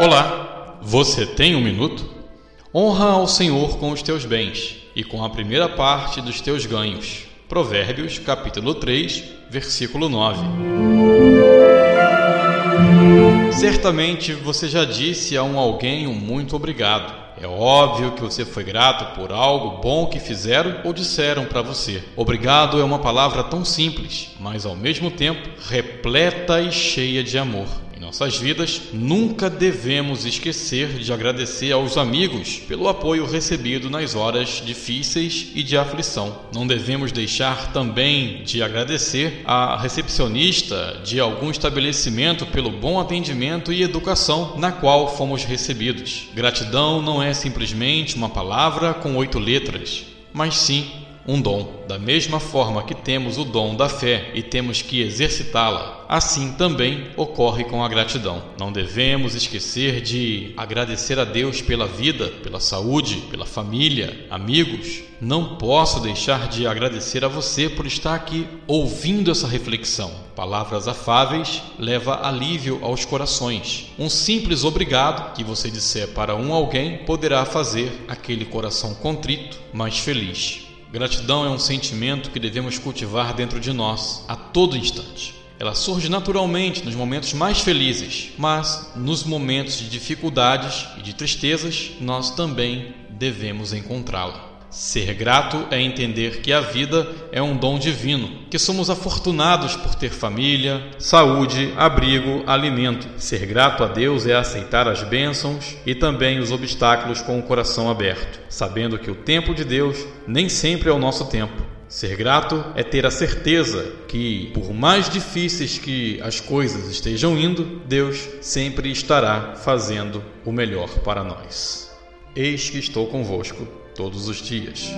Olá, você tem um minuto? Honra ao Senhor com os teus bens e com a primeira parte dos teus ganhos. Provérbios, capítulo 3, versículo 9. Certamente você já disse a um alguém um muito obrigado. É óbvio que você foi grato por algo bom que fizeram ou disseram para você. Obrigado é uma palavra tão simples, mas ao mesmo tempo repleta e cheia de amor. Nossas vidas, nunca devemos esquecer de agradecer aos amigos pelo apoio recebido nas horas difíceis e de aflição. Não devemos deixar também de agradecer à recepcionista de algum estabelecimento pelo bom atendimento e educação na qual fomos recebidos. Gratidão não é simplesmente uma palavra com oito letras, mas sim um dom. Da mesma forma que temos o dom da fé e temos que exercitá-la, assim também ocorre com a gratidão. Não devemos esquecer de agradecer a Deus pela vida, pela saúde, pela família, amigos. Não posso deixar de agradecer a você por estar aqui ouvindo essa reflexão. Palavras afáveis leva alívio aos corações. Um simples obrigado que você disser para um alguém poderá fazer aquele coração contrito mais feliz. Gratidão é um sentimento que devemos cultivar dentro de nós a todo instante. Ela surge naturalmente nos momentos mais felizes, mas nos momentos de dificuldades e de tristezas nós também devemos encontrá-la. Ser grato é entender que a vida é um dom divino, que somos afortunados por ter família, saúde, abrigo, alimento. Ser grato a Deus é aceitar as bênçãos e também os obstáculos com o coração aberto, sabendo que o tempo de Deus nem sempre é o nosso tempo. Ser grato é ter a certeza que, por mais difíceis que as coisas estejam indo, Deus sempre estará fazendo o melhor para nós. Eis que estou convosco todos os dias.